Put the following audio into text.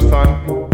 Time,